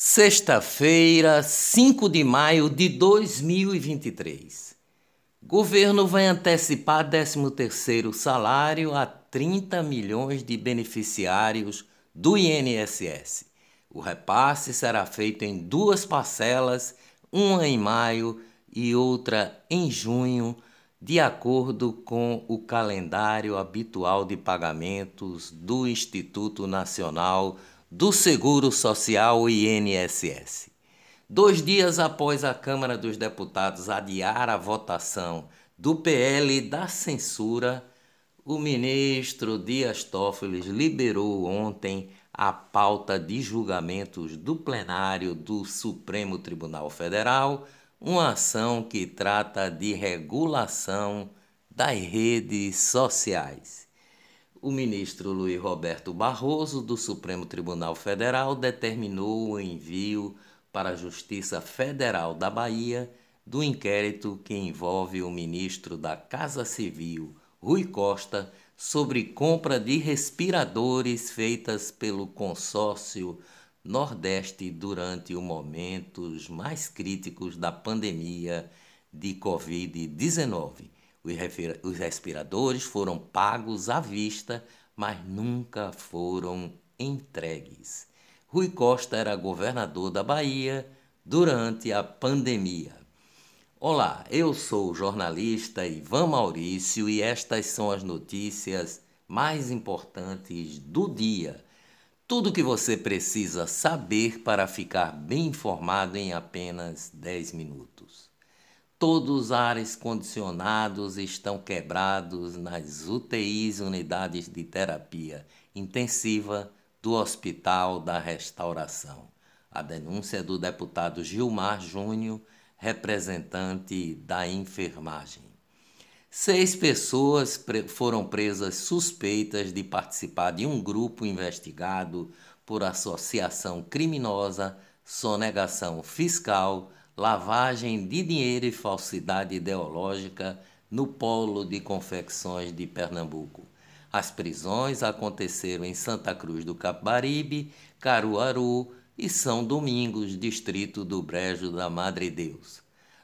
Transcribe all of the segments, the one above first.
Sexta-feira, 5 de maio de 2023. Governo vai antecipar 13º salário a 30 milhões de beneficiários do INSS. O repasse será feito em duas parcelas, uma em maio e outra em junho, de acordo com o calendário habitual de pagamentos do Instituto Nacional do Seguro Social INSS. Dois dias após a Câmara dos Deputados adiar a votação do PL da censura, o ministro Dias Toffoli liberou ontem a pauta de julgamentos do plenário do Supremo Tribunal Federal, uma ação que trata de regulação das redes sociais o ministro Luiz Roberto Barroso, do Supremo Tribunal Federal, determinou o envio para a Justiça Federal da Bahia do inquérito que envolve o ministro da Casa Civil, Rui Costa, sobre compra de respiradores feitas pelo consórcio Nordeste durante os momentos mais críticos da pandemia de Covid-19 os respiradores foram pagos à vista, mas nunca foram entregues. Rui Costa era governador da Bahia durante a pandemia. Olá, eu sou o jornalista Ivan Maurício e estas são as notícias mais importantes do dia. Tudo o que você precisa saber para ficar bem informado em apenas 10 minutos. Todos os ares condicionados estão quebrados nas UTIs, unidades de terapia intensiva do Hospital da Restauração. A denúncia é do deputado Gilmar Júnior, representante da enfermagem. Seis pessoas foram presas suspeitas de participar de um grupo investigado por associação criminosa, sonegação fiscal, lavagem de dinheiro e falsidade ideológica no polo de confecções de Pernambuco. As prisões aconteceram em Santa Cruz do Capibaribe, Caruaru e São Domingos, distrito do Brejo da Madre Deus,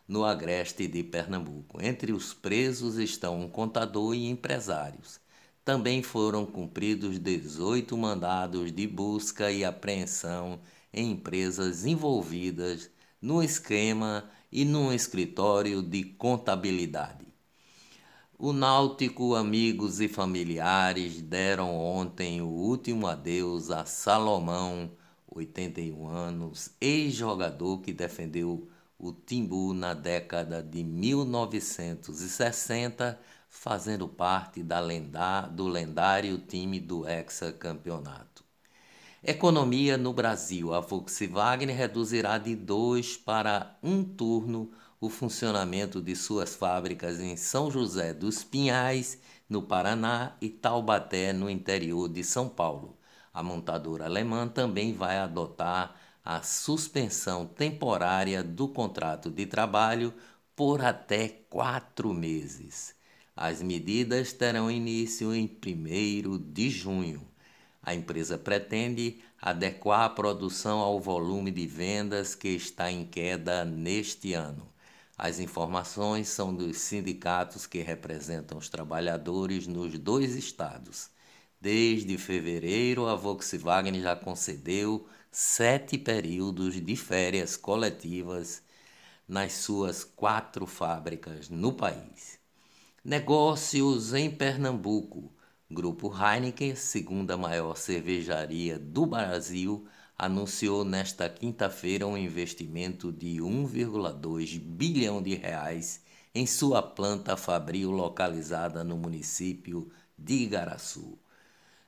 no agreste de Pernambuco. Entre os presos estão um contador e empresários. Também foram cumpridos 18 mandados de busca e apreensão em empresas envolvidas no esquema e num escritório de contabilidade. O Náutico, amigos e familiares deram ontem o último adeus a Salomão, 81 anos, ex-jogador que defendeu o Timbu na década de 1960, fazendo parte da do lendário time do hexacampeonato. Economia no Brasil. A Volkswagen reduzirá de dois para um turno o funcionamento de suas fábricas em São José dos Pinhais, no Paraná, e Taubaté, no interior de São Paulo. A montadora alemã também vai adotar a suspensão temporária do contrato de trabalho por até quatro meses. As medidas terão início em 1 de junho. A empresa pretende adequar a produção ao volume de vendas que está em queda neste ano. As informações são dos sindicatos que representam os trabalhadores nos dois estados. Desde fevereiro, a Volkswagen já concedeu sete períodos de férias coletivas nas suas quatro fábricas no país. Negócios em Pernambuco. Grupo Heineken, segunda maior cervejaria do Brasil, anunciou nesta quinta-feira um investimento de 1,2 bilhão de reais em sua planta fabril localizada no município de Igaraçu.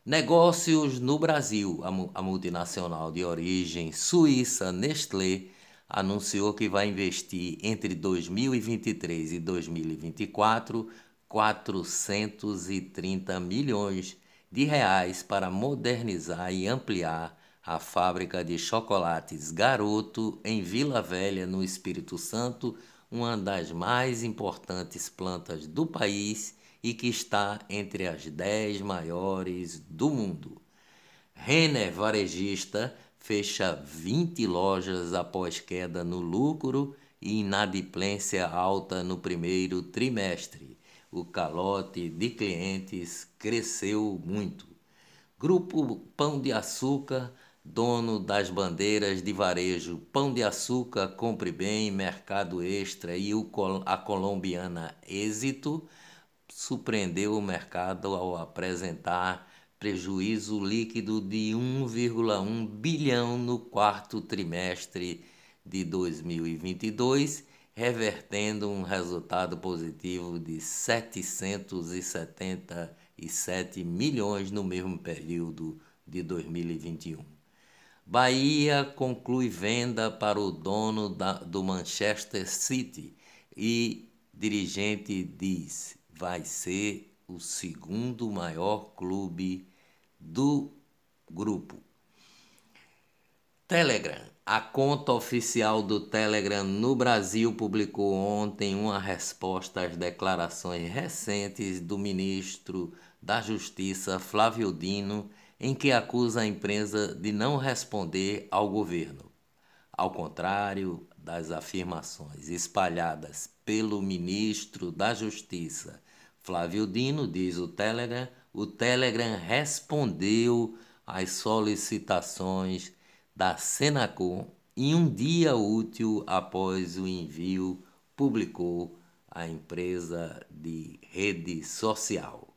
Negócios no Brasil. A multinacional de origem suíça Nestlé anunciou que vai investir entre 2023 e 2024 430 milhões de reais para modernizar e ampliar a fábrica de chocolates Garoto em Vila Velha, no Espírito Santo, uma das mais importantes plantas do país e que está entre as 10 maiores do mundo. Renner Varejista fecha 20 lojas após queda no lucro e inadimplência alta no primeiro trimestre. O calote de clientes cresceu muito. Grupo Pão de Açúcar, dono das bandeiras de varejo Pão de Açúcar, Compre Bem, Mercado Extra e a colombiana Êxito, surpreendeu o mercado ao apresentar prejuízo líquido de 1,1 bilhão no quarto trimestre de 2022, revertendo um resultado positivo de 777 milhões no mesmo período de 2021. Bahia conclui venda para o dono da, do Manchester City e dirigente diz vai ser o segundo maior clube do grupo. Telegram. A conta oficial do Telegram no Brasil publicou ontem uma resposta às declarações recentes do ministro da Justiça, Flávio Dino, em que acusa a empresa de não responder ao governo. Ao contrário das afirmações espalhadas pelo ministro da Justiça, Flávio Dino, diz o Telegram, o Telegram respondeu às solicitações da Senacom em um dia útil após o envio, publicou a empresa de rede social.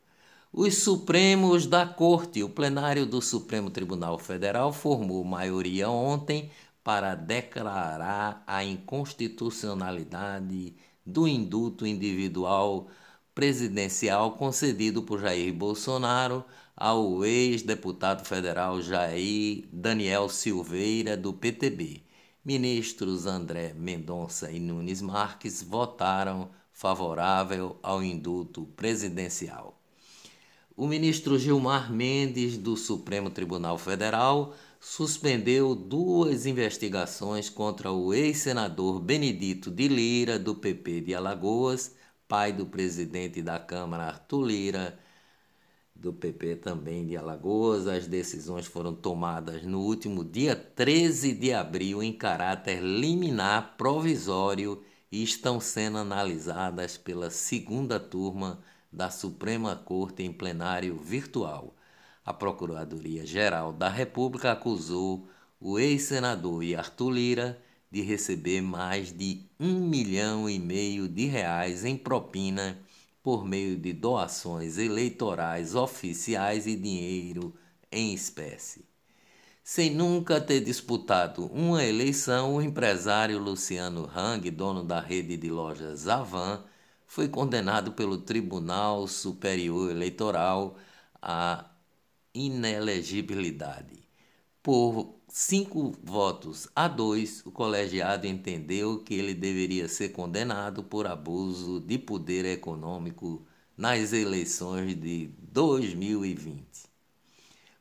Os Supremos da Corte, o plenário do Supremo Tribunal Federal, formou maioria ontem para declarar a inconstitucionalidade do induto individual presidencial concedido por Jair Bolsonaro ao ex-deputado federal Jair Daniel Silveira, do PTB. Ministros André Mendonça e Nunes Marques votaram favorável ao induto presidencial. O ministro Gilmar Mendes, do Supremo Tribunal Federal, suspendeu duas investigações contra o ex-senador Benedito de Lira, do PP de Alagoas, pai do presidente da Câmara, Arthur Lira, do PP também de Alagoas. As decisões foram tomadas no último dia 13 de abril em caráter liminar provisório e estão sendo analisadas pela segunda turma da Suprema Corte em plenário virtual. A Procuradoria-Geral da República acusou o ex-senador Arthur Lira de receber mais de um milhão e meio de reais em propina por meio de doações eleitorais oficiais e dinheiro em espécie. Sem nunca ter disputado uma eleição, o empresário Luciano Hang, dono da rede de lojas Avan, foi condenado pelo Tribunal Superior Eleitoral à inelegibilidade por cinco votos a dois, o colegiado entendeu que ele deveria ser condenado por abuso de poder econômico nas eleições de 2020.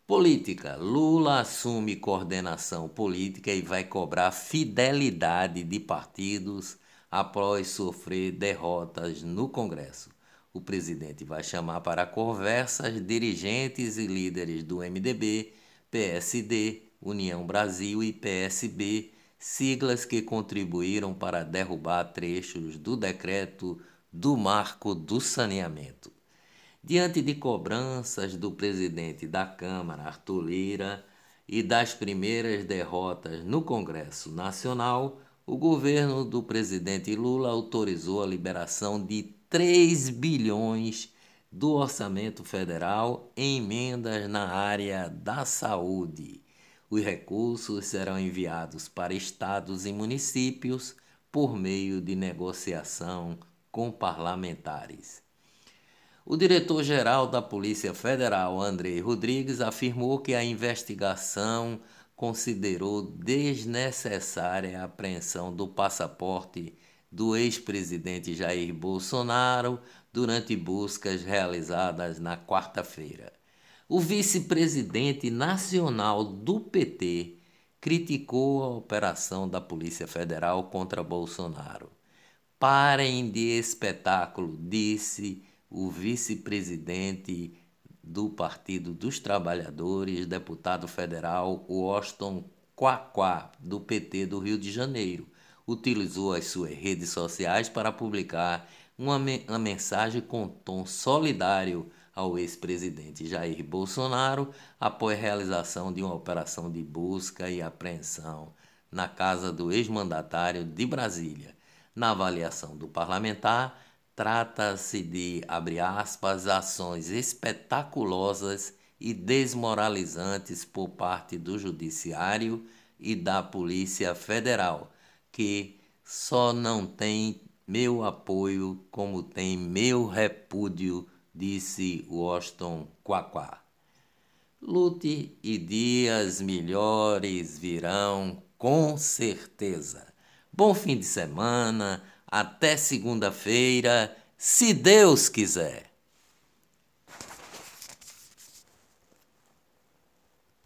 Política: Lula assume coordenação política e vai cobrar fidelidade de partidos após sofrer derrotas no Congresso. O presidente vai chamar para conversas dirigentes e líderes do MDB, PSD, União Brasil e PSB, siglas que contribuíram para derrubar trechos do decreto do marco do saneamento. Diante de cobranças do presidente da Câmara, Arthur Lira, e das primeiras derrotas no Congresso Nacional, o governo do presidente Lula autorizou a liberação de 3 bilhões do orçamento federal em emendas na área da saúde. Os recursos serão enviados para estados e municípios por meio de negociação com parlamentares. O diretor-geral da Polícia Federal, André Rodrigues, afirmou que a investigação considerou desnecessária a apreensão do passaporte do ex-presidente Jair Bolsonaro durante buscas realizadas na quarta-feira. O vice-presidente nacional do PT criticou a operação da Polícia Federal contra Bolsonaro. Parem de espetáculo, disse o vice-presidente do Partido dos Trabalhadores, deputado federal Washington Quaquá, do PT do Rio de Janeiro, utilizou as suas redes sociais para publicar uma, uma mensagem com tom solidário ao ex-presidente Jair Bolsonaro após a realização de uma operação de busca e apreensão na casa do ex-mandatário de Brasília. Na avaliação do parlamentar, trata-se de, abre aspas, ações espetaculosas e desmoralizantes por parte do Judiciário e da Polícia Federal, que só não tem meu apoio como tem meu repúdio, disse Washington Quaquá. Lute e dias melhores virão com certeza. Bom fim de semana, até segunda-feira, se Deus quiser.